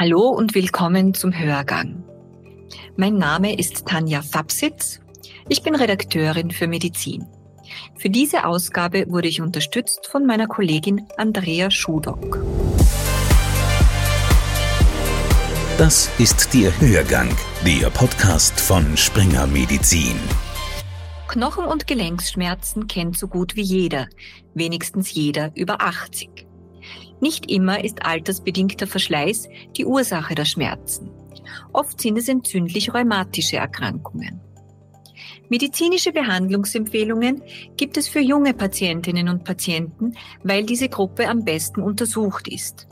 Hallo und willkommen zum Hörgang. Mein Name ist Tanja Fabsitz. Ich bin Redakteurin für Medizin. Für diese Ausgabe wurde ich unterstützt von meiner Kollegin Andrea Schudock. Das ist der Hörgang, der Podcast von Springer Medizin. Knochen- und Gelenksschmerzen kennt so gut wie jeder, wenigstens jeder über 80. Nicht immer ist altersbedingter Verschleiß die Ursache der Schmerzen. Oft sind es entzündlich-rheumatische Erkrankungen. Medizinische Behandlungsempfehlungen gibt es für junge Patientinnen und Patienten, weil diese Gruppe am besten untersucht ist.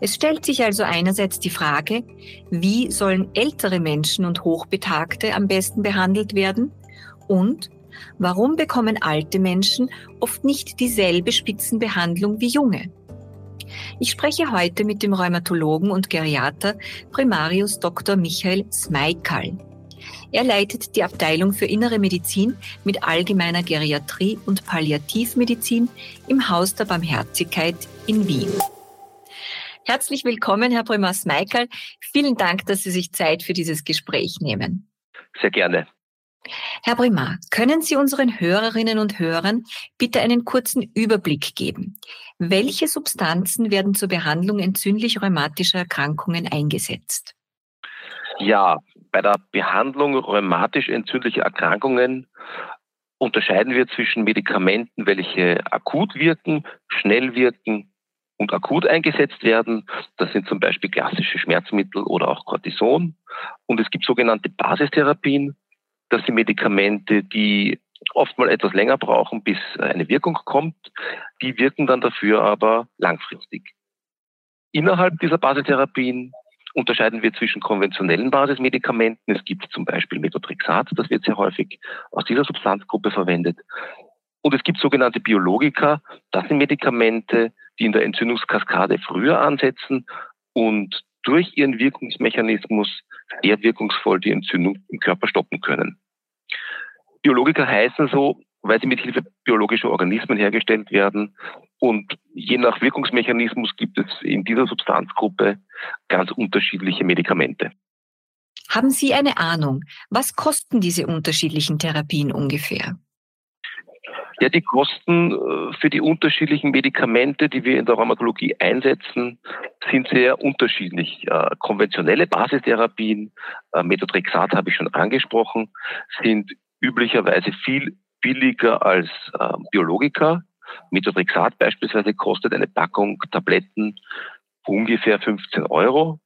Es stellt sich also einerseits die Frage, wie sollen ältere Menschen und Hochbetagte am besten behandelt werden und warum bekommen alte Menschen oft nicht dieselbe Spitzenbehandlung wie junge? Ich spreche heute mit dem Rheumatologen und Geriater Primarius Dr. Michael Smeikal. Er leitet die Abteilung für Innere Medizin mit allgemeiner Geriatrie und Palliativmedizin im Haus der Barmherzigkeit in Wien. Herzlich willkommen, Herr Primar Smeikal. Vielen Dank, dass Sie sich Zeit für dieses Gespräch nehmen. Sehr gerne. Herr Primar, können Sie unseren Hörerinnen und Hörern bitte einen kurzen Überblick geben? Welche Substanzen werden zur Behandlung entzündlich-rheumatischer Erkrankungen eingesetzt? Ja, bei der Behandlung rheumatisch-entzündlicher Erkrankungen unterscheiden wir zwischen Medikamenten, welche akut wirken, schnell wirken und akut eingesetzt werden. Das sind zum Beispiel klassische Schmerzmittel oder auch Cortison. Und es gibt sogenannte Basistherapien, das sind Medikamente, die oft mal etwas länger brauchen, bis eine Wirkung kommt. Die wirken dann dafür aber langfristig. Innerhalb dieser Basistherapien unterscheiden wir zwischen konventionellen Basismedikamenten. Es gibt zum Beispiel Methotrexat, das wird sehr häufig aus dieser Substanzgruppe verwendet. Und es gibt sogenannte Biologika. Das sind Medikamente, die in der Entzündungskaskade früher ansetzen und durch ihren Wirkungsmechanismus sehr wirkungsvoll die Entzündung im Körper stoppen können. Biologiker heißen so, weil sie mit Hilfe biologischer Organismen hergestellt werden. Und je nach Wirkungsmechanismus gibt es in dieser Substanzgruppe ganz unterschiedliche Medikamente. Haben Sie eine Ahnung, was kosten diese unterschiedlichen Therapien ungefähr? Ja, die Kosten äh, für die unterschiedlichen Medikamente, die wir in der Rheumatologie einsetzen, sind sehr unterschiedlich. Äh, konventionelle Basistherapien, äh, Methotrexat habe ich schon angesprochen, sind üblicherweise viel billiger als Biologika. Methotrexat beispielsweise kostet eine Packung Tabletten ungefähr 15 Euro.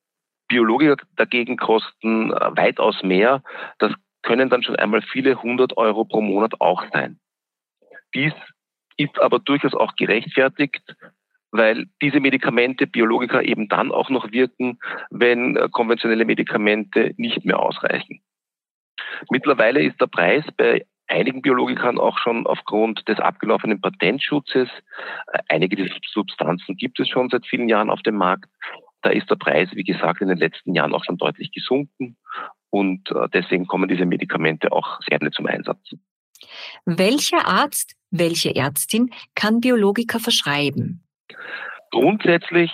Biologiker dagegen kosten weitaus mehr. Das können dann schon einmal viele hundert Euro pro Monat auch sein. Dies ist aber durchaus auch gerechtfertigt, weil diese Medikamente Biologika eben dann auch noch wirken, wenn äh, konventionelle Medikamente nicht mehr ausreichen. Mittlerweile ist der Preis bei einigen Biologikern auch schon aufgrund des abgelaufenen Patentschutzes, äh, einige dieser Substanzen gibt es schon seit vielen Jahren auf dem Markt, da ist der Preis, wie gesagt, in den letzten Jahren auch schon deutlich gesunken und äh, deswegen kommen diese Medikamente auch sehr schnell zum Einsatz. Welcher Arzt, welche Ärztin kann Biologika verschreiben? Grundsätzlich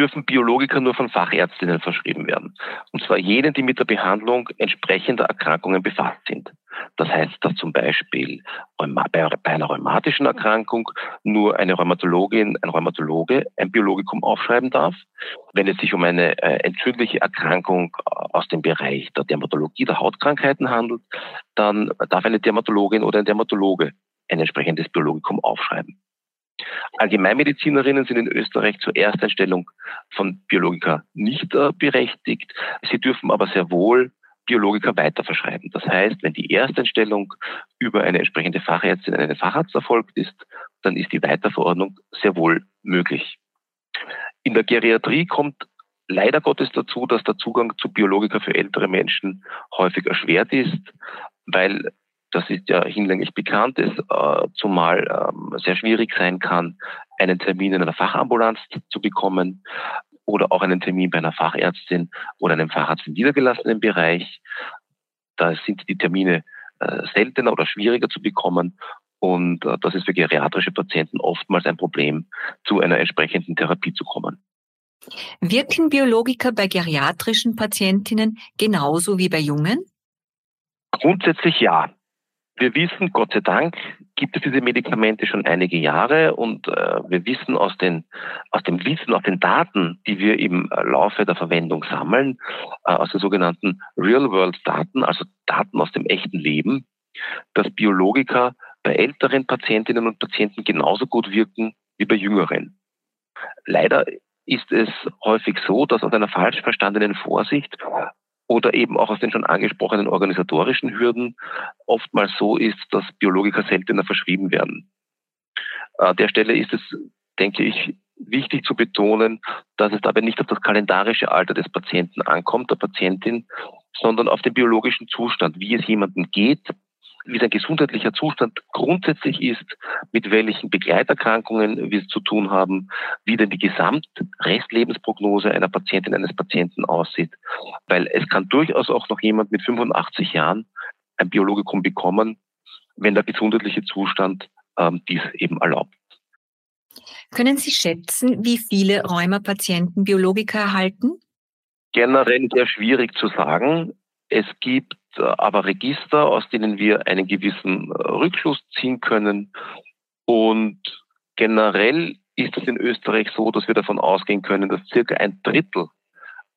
dürfen Biologika nur von Fachärztinnen verschrieben werden. Und zwar jenen, die mit der Behandlung entsprechender Erkrankungen befasst sind. Das heißt, dass zum Beispiel bei einer rheumatischen Erkrankung nur eine Rheumatologin, ein Rheumatologe ein Biologikum aufschreiben darf. Wenn es sich um eine äh, entzündliche Erkrankung aus dem Bereich der Dermatologie, der Hautkrankheiten handelt, dann darf eine Dermatologin oder ein Dermatologe ein entsprechendes Biologikum aufschreiben. Allgemeinmedizinerinnen sind in Österreich zur Ersteinstellung von Biologika nicht äh, berechtigt. Sie dürfen aber sehr wohl Biologiker weiter verschreiben. Das heißt, wenn die Ersteinstellung über eine entsprechende Fachärztin, einen Facharzt erfolgt ist, dann ist die Weiterverordnung sehr wohl möglich. In der Geriatrie kommt leider Gottes dazu, dass der Zugang zu Biologika für ältere Menschen häufig erschwert ist, weil das ist ja hinlänglich bekannt ist, äh, zumal ähm, sehr schwierig sein kann, einen Termin in einer Fachambulanz zu bekommen oder auch einen Termin bei einer Fachärztin oder einem Facharzt im niedergelassenen Bereich. Da sind die Termine äh, seltener oder schwieriger zu bekommen. Und äh, das ist für geriatrische Patienten oftmals ein Problem, zu einer entsprechenden Therapie zu kommen. Wirken Biologiker bei geriatrischen Patientinnen genauso wie bei jungen? Grundsätzlich ja. Wir wissen, Gott sei Dank, gibt es diese Medikamente schon einige Jahre und äh, wir wissen aus, den, aus dem Wissen, aus den Daten, die wir im Laufe der Verwendung sammeln, äh, aus den sogenannten Real-World-Daten, also Daten aus dem echten Leben, dass Biologika bei älteren Patientinnen und Patienten genauso gut wirken wie bei jüngeren. Leider ist es häufig so, dass aus einer falsch verstandenen Vorsicht oder eben auch aus den schon angesprochenen organisatorischen Hürden oftmals so ist, dass Biologiker seltener verschrieben werden. An der Stelle ist es, denke ich, wichtig zu betonen, dass es dabei nicht auf das kalendarische Alter des Patienten ankommt, der Patientin, sondern auf den biologischen Zustand, wie es jemandem geht, wie sein gesundheitlicher Zustand grundsätzlich ist, mit welchen Begleiterkrankungen wir es zu tun haben, wie denn die Gesamtrestlebensprognose einer Patientin, eines Patienten aussieht. Weil es kann durchaus auch noch jemand mit 85 Jahren ein Biologikum bekommen, wenn der gesundheitliche Zustand ähm, dies eben erlaubt. Können Sie schätzen, wie viele Rheumapatienten Biologika erhalten? Generell sehr schwierig zu sagen. Es gibt aber Register, aus denen wir einen gewissen äh, Rückschluss ziehen können. Und generell ist es in Österreich so, dass wir davon ausgehen können, dass circa ein Drittel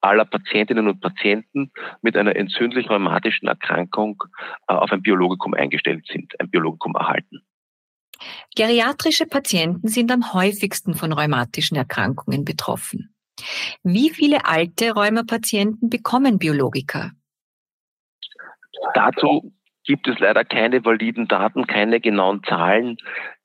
aller Patientinnen und Patienten mit einer entzündlich-rheumatischen Erkrankung äh, auf ein Biologikum eingestellt sind, ein Biologikum erhalten. Geriatrische Patienten sind am häufigsten von rheumatischen Erkrankungen betroffen. Wie viele alte Rheumapatienten bekommen Biologika? Dazu gibt es leider keine validen Daten, keine genauen Zahlen,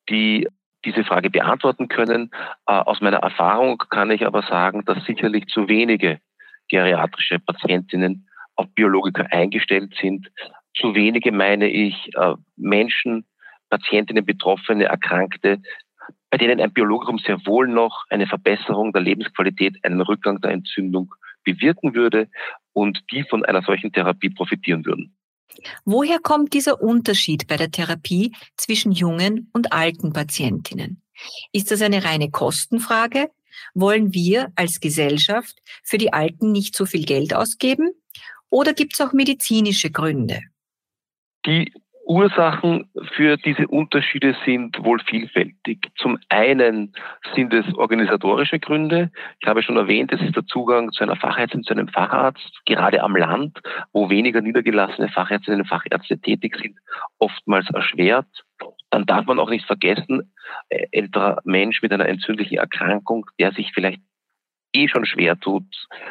die diese Frage beantworten können. Äh, aus meiner Erfahrung kann ich aber sagen, dass sicherlich zu wenige geriatrische Patientinnen auf Biologika eingestellt sind. Zu wenige meine ich äh, Menschen, Patientinnen, Betroffene, Erkrankte, bei denen ein Biologikum sehr wohl noch eine Verbesserung der Lebensqualität, einen Rückgang der Entzündung bewirken würde und die von einer solchen Therapie profitieren würden. Woher kommt dieser Unterschied bei der Therapie zwischen jungen und alten Patientinnen? Ist das eine reine Kostenfrage? Wollen wir als Gesellschaft für die Alten nicht so viel Geld ausgeben? Oder gibt es auch medizinische Gründe? Die Ursachen für diese Unterschiede sind wohl vielfältig. Zum einen sind es organisatorische Gründe. Ich habe schon erwähnt, es ist der Zugang zu einer Fachärztin, zu einem Facharzt, gerade am Land, wo weniger niedergelassene Fachärztinnen und Fachärzte tätig sind, oftmals erschwert. Dann darf man auch nicht vergessen, äh, älterer Mensch mit einer entzündlichen Erkrankung, der sich vielleicht eh schon schwer tut,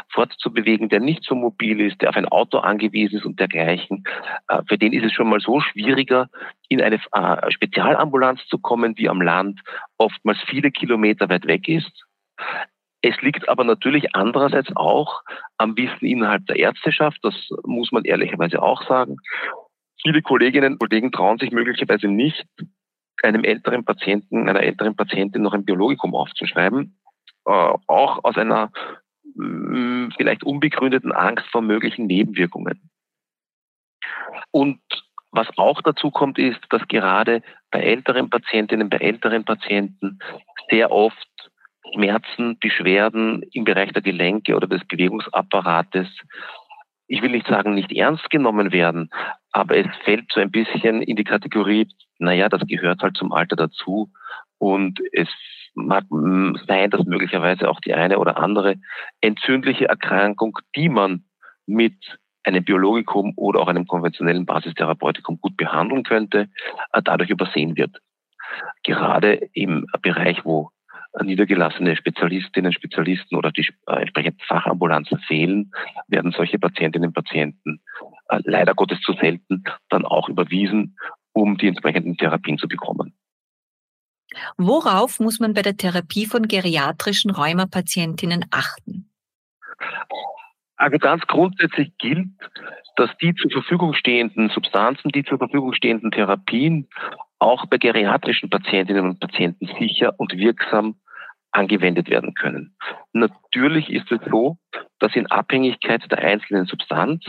fortzubewegen, der nicht so mobil ist, der auf ein Auto angewiesen ist und dergleichen, äh, für den ist es schon mal so schwieriger, in eine äh, Spezialambulanz zu kommen, die am Land oftmals viele Kilometer weit weg ist. Es liegt aber natürlich andererseits auch am Wissen innerhalb der Ärzteschaft, das muss man ehrlicherweise auch sagen. Viele Kolleginnen und Kollegen trauen sich möglicherweise nicht, einem älteren Patienten, einer älteren Patientin noch ein Biologikum aufzuschreiben, auch aus einer mm, vielleicht unbegründeten Angst vor möglichen Nebenwirkungen. Und was auch dazu kommt, ist, dass gerade bei älteren Patientinnen, bei älteren Patienten sehr oft Schmerzen, Beschwerden im Bereich der Gelenke oder des Bewegungsapparates, ich will nicht sagen, nicht ernst genommen werden, aber es fällt so ein bisschen in die Kategorie, naja, das gehört halt zum Alter dazu und es mag sein, dass möglicherweise auch die eine oder andere entzündliche Erkrankung, die man mit einem Biologikum oder auch einem konventionellen Basistherapeutikum gut behandeln könnte, äh, dadurch übersehen wird. Gerade im Bereich, wo niedergelassene Spezialistinnen, Spezialisten oder die äh, entsprechenden Fachambulanzen fehlen, werden solche Patientinnen und Patienten äh, leider Gottes zu selten dann auch überwiesen, um die entsprechenden Therapien zu bekommen. Worauf muss man bei der Therapie von geriatrischen Rheumapatientinnen achten? Also ganz grundsätzlich gilt, dass die zur Verfügung stehenden Substanzen, die zur Verfügung stehenden Therapien auch bei geriatrischen Patientinnen und Patienten sicher und wirksam angewendet werden können. Natürlich ist es so, dass in Abhängigkeit der einzelnen Substanz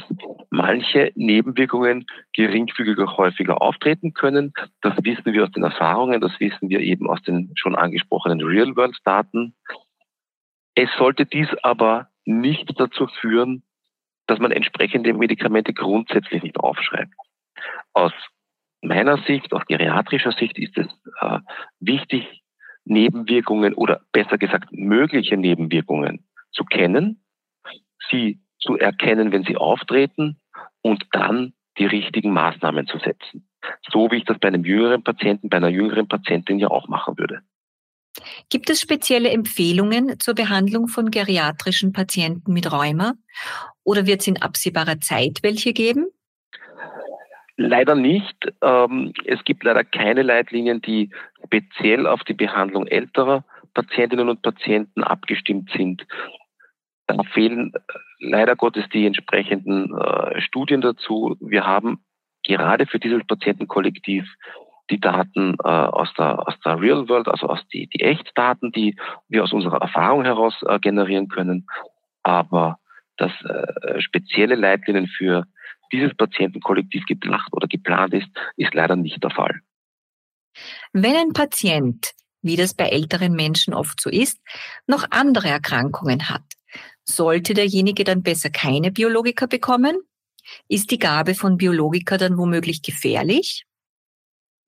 manche Nebenwirkungen geringfügiger häufiger auftreten können. Das wissen wir aus den Erfahrungen, das wissen wir eben aus den schon angesprochenen Real-World-Daten. Es sollte dies aber nicht dazu führen, dass man entsprechende Medikamente grundsätzlich nicht aufschreibt. Aus meiner Sicht, aus geriatrischer Sicht ist es äh, wichtig, Nebenwirkungen oder besser gesagt mögliche Nebenwirkungen zu kennen, sie zu erkennen, wenn sie auftreten und dann die richtigen Maßnahmen zu setzen. So wie ich das bei einem jüngeren Patienten, bei einer jüngeren Patientin ja auch machen würde. Gibt es spezielle Empfehlungen zur Behandlung von geriatrischen Patienten mit Rheuma? Oder wird es in absehbarer Zeit welche geben? Leider nicht. Ähm, es gibt leider keine Leitlinien, die speziell auf die Behandlung älterer Patientinnen und Patienten abgestimmt sind. Da fehlen äh, leider Gottes die entsprechenden äh, Studien dazu. Wir haben gerade für dieses Patientenkollektiv die Daten äh, aus, der, aus der Real World, also aus die, die Echtdaten, die wir aus unserer Erfahrung heraus generieren können. Aber das äh, spezielle Leitlinien für dieses Patientenkollektiv gedacht oder geplant ist, ist leider nicht der Fall. Wenn ein Patient, wie das bei älteren Menschen oft so ist, noch andere Erkrankungen hat, sollte derjenige dann besser keine Biologika bekommen? Ist die Gabe von Biologika dann womöglich gefährlich?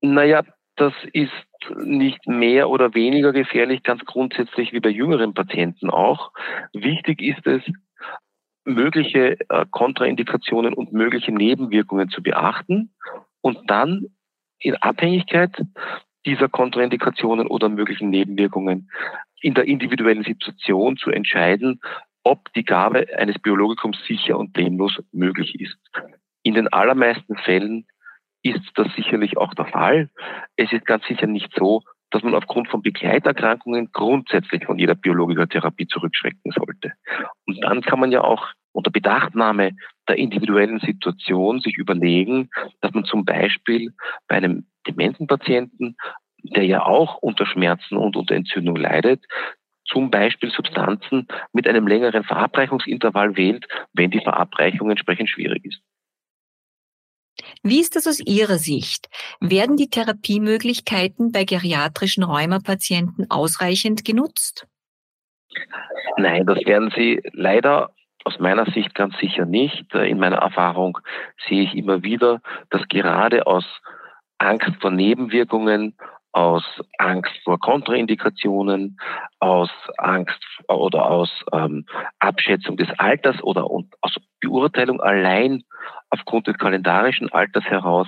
Naja, das ist nicht mehr oder weniger gefährlich, ganz grundsätzlich wie bei jüngeren Patienten auch. Wichtig ist es, mögliche äh, Kontraindikationen und mögliche Nebenwirkungen zu beachten und dann in Abhängigkeit dieser Kontraindikationen oder möglichen Nebenwirkungen in der individuellen Situation zu entscheiden, ob die Gabe eines Biologikums sicher und problemlos möglich ist. In den allermeisten Fällen ist das sicherlich auch der Fall. Es ist ganz sicher nicht so, dass man aufgrund von Begleiterkrankungen grundsätzlich von jeder biologischer Therapie zurückschrecken sollte. Und dann kann man ja auch unter Bedachtnahme der individuellen Situation sich überlegen, dass man zum Beispiel bei einem dementen Patienten, der ja auch unter Schmerzen und unter Entzündung leidet, zum Beispiel Substanzen mit einem längeren Verabreichungsintervall wählt, wenn die Verabreichung entsprechend schwierig ist. Wie ist das aus Ihrer Sicht? Werden die Therapiemöglichkeiten bei geriatrischen Rheumapatienten ausreichend genutzt? Nein, das werden sie leider aus meiner Sicht ganz sicher nicht. In meiner Erfahrung sehe ich immer wieder, dass gerade aus Angst vor Nebenwirkungen, aus Angst vor Kontraindikationen, aus Angst oder aus ähm, Abschätzung des Alters oder aus Beurteilung allein aufgrund des kalendarischen Alters heraus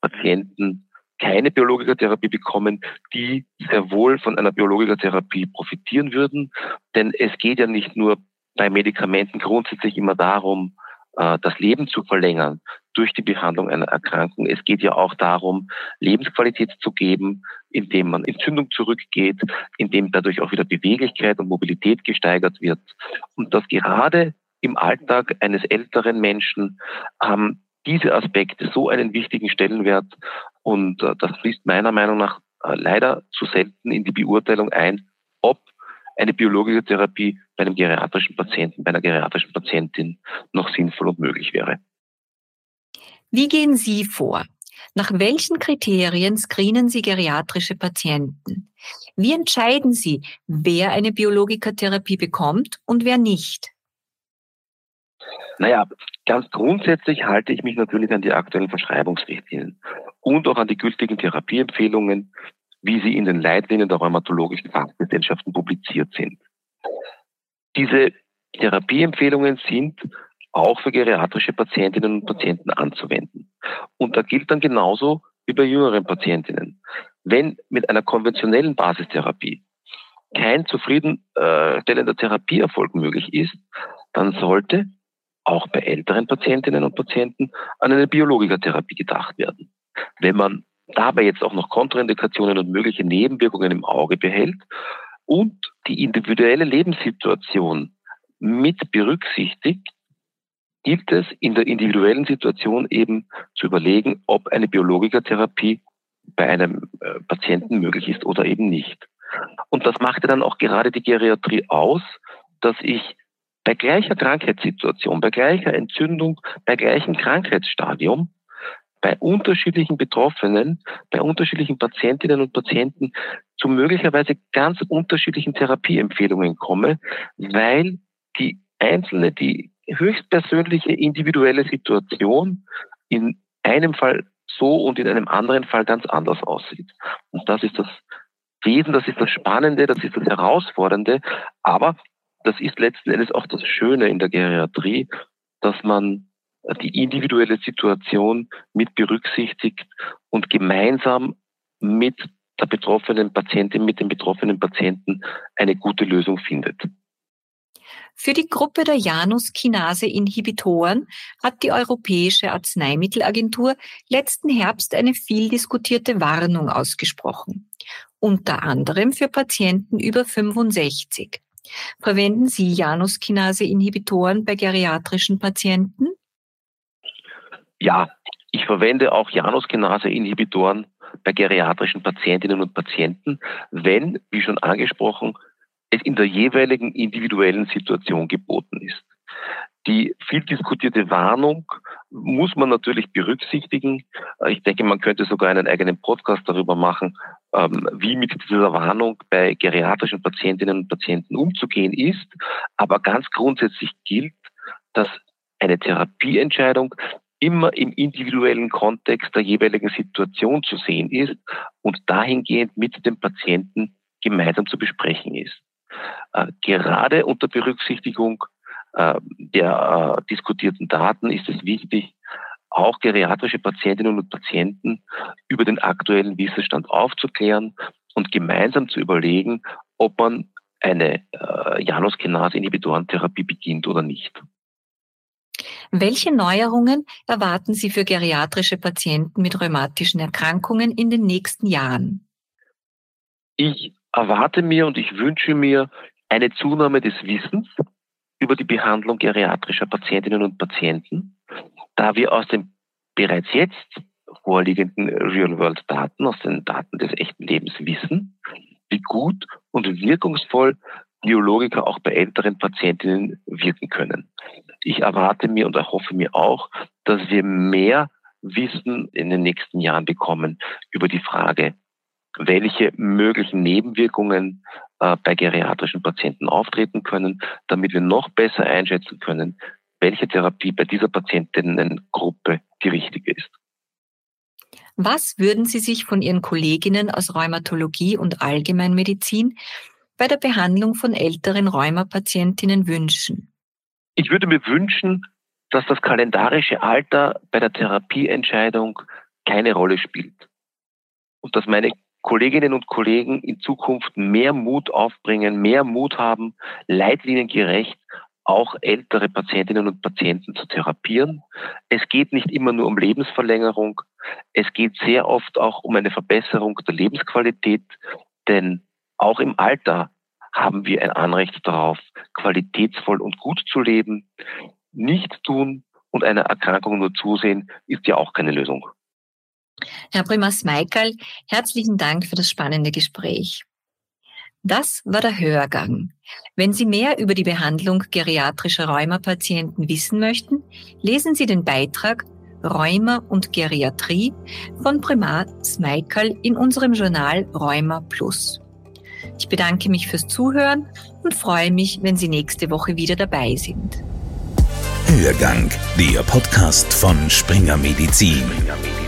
Patienten keine Biologikatherapie bekommen, die sehr wohl von einer Biologikatherapie profitieren würden. Denn es geht ja nicht nur bei Medikamenten grundsätzlich immer darum, das Leben zu verlängern durch die Behandlung einer Erkrankung. Es geht ja auch darum, Lebensqualität zu geben, indem man Entzündung zurückgeht, indem dadurch auch wieder Beweglichkeit und Mobilität gesteigert wird. Und dass gerade im Alltag eines älteren Menschen haben diese Aspekte so einen wichtigen Stellenwert und äh, das fließt meiner Meinung nach äh, leider zu selten in die Beurteilung ein, eine biologische Therapie bei einem geriatrischen Patienten, bei einer geriatrischen Patientin noch sinnvoll und möglich wäre. Wie gehen Sie vor? Nach welchen Kriterien screenen Sie geriatrische Patienten? Wie entscheiden Sie, wer eine Biologikatherapie bekommt und wer nicht? Naja, ganz grundsätzlich halte ich mich natürlich an die aktuellen Verschreibungsrichtlinien und auch an die gültigen Therapieempfehlungen, wie sie in den Leitlinien der rheumatologischen Fachgesellschaften publiziert sind. Diese Therapieempfehlungen sind auch für geriatrische Patientinnen und Patienten anzuwenden. Und da gilt dann genauso wie bei jüngeren Patientinnen. Wenn mit einer konventionellen Basistherapie kein zufriedenstellender Therapieerfolg möglich ist, dann sollte auch bei älteren Patientinnen und Patienten an eine Biologikatherapie gedacht werden. Wenn man dabei jetzt auch noch Kontraindikationen und mögliche Nebenwirkungen im Auge behält und die individuelle Lebenssituation mit berücksichtigt, gilt es in der individuellen Situation eben zu überlegen, ob eine Biologikatherapie bei einem äh, Patienten möglich ist oder eben nicht. Und das machte dann auch gerade die Geriatrie aus, dass ich bei gleicher Krankheitssituation, bei gleicher Entzündung, bei gleichem Krankheitsstadium bei unterschiedlichen Betroffenen, bei unterschiedlichen Patientinnen und Patienten zu möglicherweise ganz unterschiedlichen Therapieempfehlungen komme, weil die einzelne, die höchstpersönliche individuelle Situation in einem Fall so und in einem anderen Fall ganz anders aussieht. Und das ist das Wesen, das ist das Spannende, das ist das Herausfordernde, aber das ist letzten Endes auch das Schöne in der Geriatrie, dass man die individuelle Situation mit berücksichtigt und gemeinsam mit der betroffenen Patientin, mit dem betroffenen Patienten eine gute Lösung findet. Für die Gruppe der Janus-Kinase-Inhibitoren hat die Europäische Arzneimittelagentur letzten Herbst eine viel diskutierte Warnung ausgesprochen. Unter anderem für Patienten über 65. Verwenden Sie Janus-Kinase-Inhibitoren bei geriatrischen Patienten? Ja, ich verwende auch Janus-Kinase-Inhibitoren bei geriatrischen Patientinnen und Patienten, wenn, wie schon angesprochen, es in der jeweiligen individuellen Situation geboten ist. Die viel diskutierte Warnung muss man natürlich berücksichtigen. Ich denke, man könnte sogar einen eigenen Podcast darüber machen, ähm, wie mit dieser Warnung bei geriatrischen Patientinnen und Patienten umzugehen ist. Aber ganz grundsätzlich gilt, dass eine Therapieentscheidung immer im individuellen Kontext der jeweiligen Situation zu sehen ist und dahingehend mit dem Patienten gemeinsam zu besprechen ist. Äh, gerade unter Berücksichtigung äh, der äh, diskutierten Daten ist es wichtig, auch geriatrische Patientinnen und Patienten über den aktuellen Wissensstand aufzuklären und gemeinsam zu überlegen, ob man eine äh, Janus-Kinase-Inhibitorentherapie beginnt oder nicht. Welche Neuerungen erwarten Sie für geriatrische Patienten mit rheumatischen Erkrankungen in den nächsten Jahren? Ich erwarte mir und ich wünsche mir eine Zunahme des Wissens über die Behandlung geriatrischer Patientinnen und Patienten, da wir aus den bereits jetzt vorliegenden Real-World-Daten, aus den Daten des echten Lebens wissen, wie gut und wirkungsvoll Biologika auch bei älteren Patientinnen wirken können. Ich erwarte mir und erhoffe mir auch, dass wir mehr Wissen in den nächsten Jahren bekommen über die Frage, welche möglichen Nebenwirkungen äh, bei geriatrischen Patienten auftreten können, damit wir noch besser einschätzen können, welche Therapie bei dieser Patientinnengruppe die richtige ist. Was würden Sie sich von Ihren Kolleginnen aus Rheumatologie und Allgemeinmedizin bei der Behandlung von älteren Rheumapatientinnen wünschen? Ich würde mir wünschen, dass das kalendarische Alter bei der Therapieentscheidung keine Rolle spielt und dass meine Kolleginnen und Kollegen in Zukunft mehr Mut aufbringen, mehr Mut haben, leitliniengerecht auch ältere Patientinnen und Patienten zu therapieren. Es geht nicht immer nur um Lebensverlängerung, es geht sehr oft auch um eine Verbesserung der Lebensqualität, denn auch im Alter haben wir ein Anrecht darauf, qualitätsvoll und gut zu leben. Nicht tun und einer Erkrankung nur zusehen, ist ja auch keine Lösung. Herr Primas Meikal, herzlichen Dank für das spannende Gespräch. Das war der Hörgang. Wenn Sie mehr über die Behandlung geriatrischer Rheumapatienten wissen möchten, lesen Sie den Beitrag Rheuma und Geriatrie von Primat Smeikal in unserem Journal Rheuma Plus. Ich bedanke mich fürs Zuhören und freue mich, wenn Sie nächste Woche wieder dabei sind. Hörgang, der Podcast von Springer Medizin. Springer Medizin.